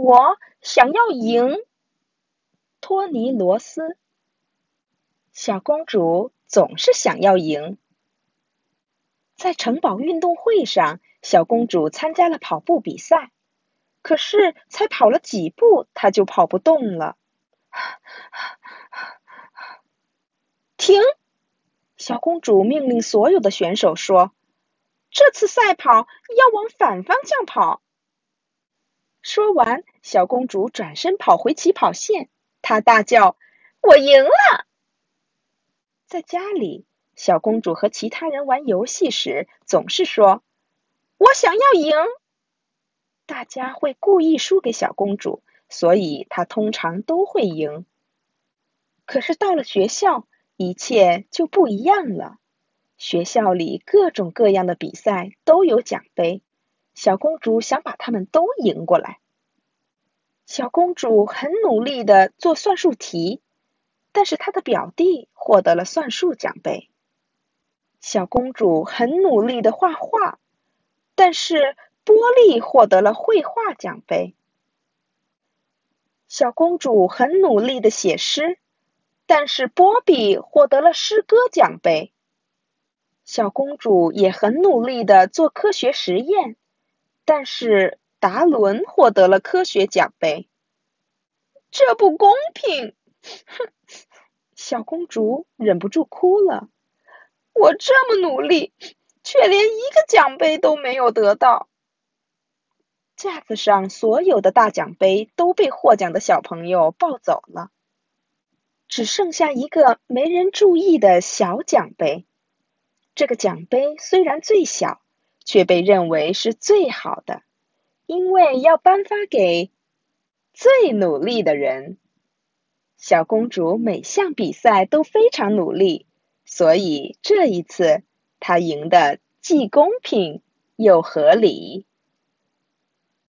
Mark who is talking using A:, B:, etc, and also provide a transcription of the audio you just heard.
A: 我想要赢。托尼罗斯，小公主总是想要赢。在城堡运动会上，小公主参加了跑步比赛，可是才跑了几步，她就跑不动了。停！小公主命令所有的选手说：“这次赛跑要往反方向跑。”说完，小公主转身跑回起跑线。她大叫：“我赢了！”在家里，小公主和其他人玩游戏时，总是说：“我想要赢。”大家会故意输给小公主，所以她通常都会赢。可是到了学校，一切就不一样了。学校里各种各样的比赛都有奖杯，小公主想把他们都赢过来。小公主很努力的做算术题，但是她的表弟获得了算术奖杯。小公主很努力的画画，但是波利获得了绘画奖杯。小公主很努力的写诗，但是波比获得了诗歌奖杯。小公主也很努力的做科学实验，但是。达伦获得了科学奖杯，这不公平！哼，小公主忍不住哭了。我这么努力，却连一个奖杯都没有得到。架子上所有的大奖杯都被获奖的小朋友抱走了，只剩下一个没人注意的小奖杯。这个奖杯虽然最小，却被认为是最好的。因为要颁发给最努力的人，小公主每项比赛都非常努力，所以这一次她赢得既公平又合理。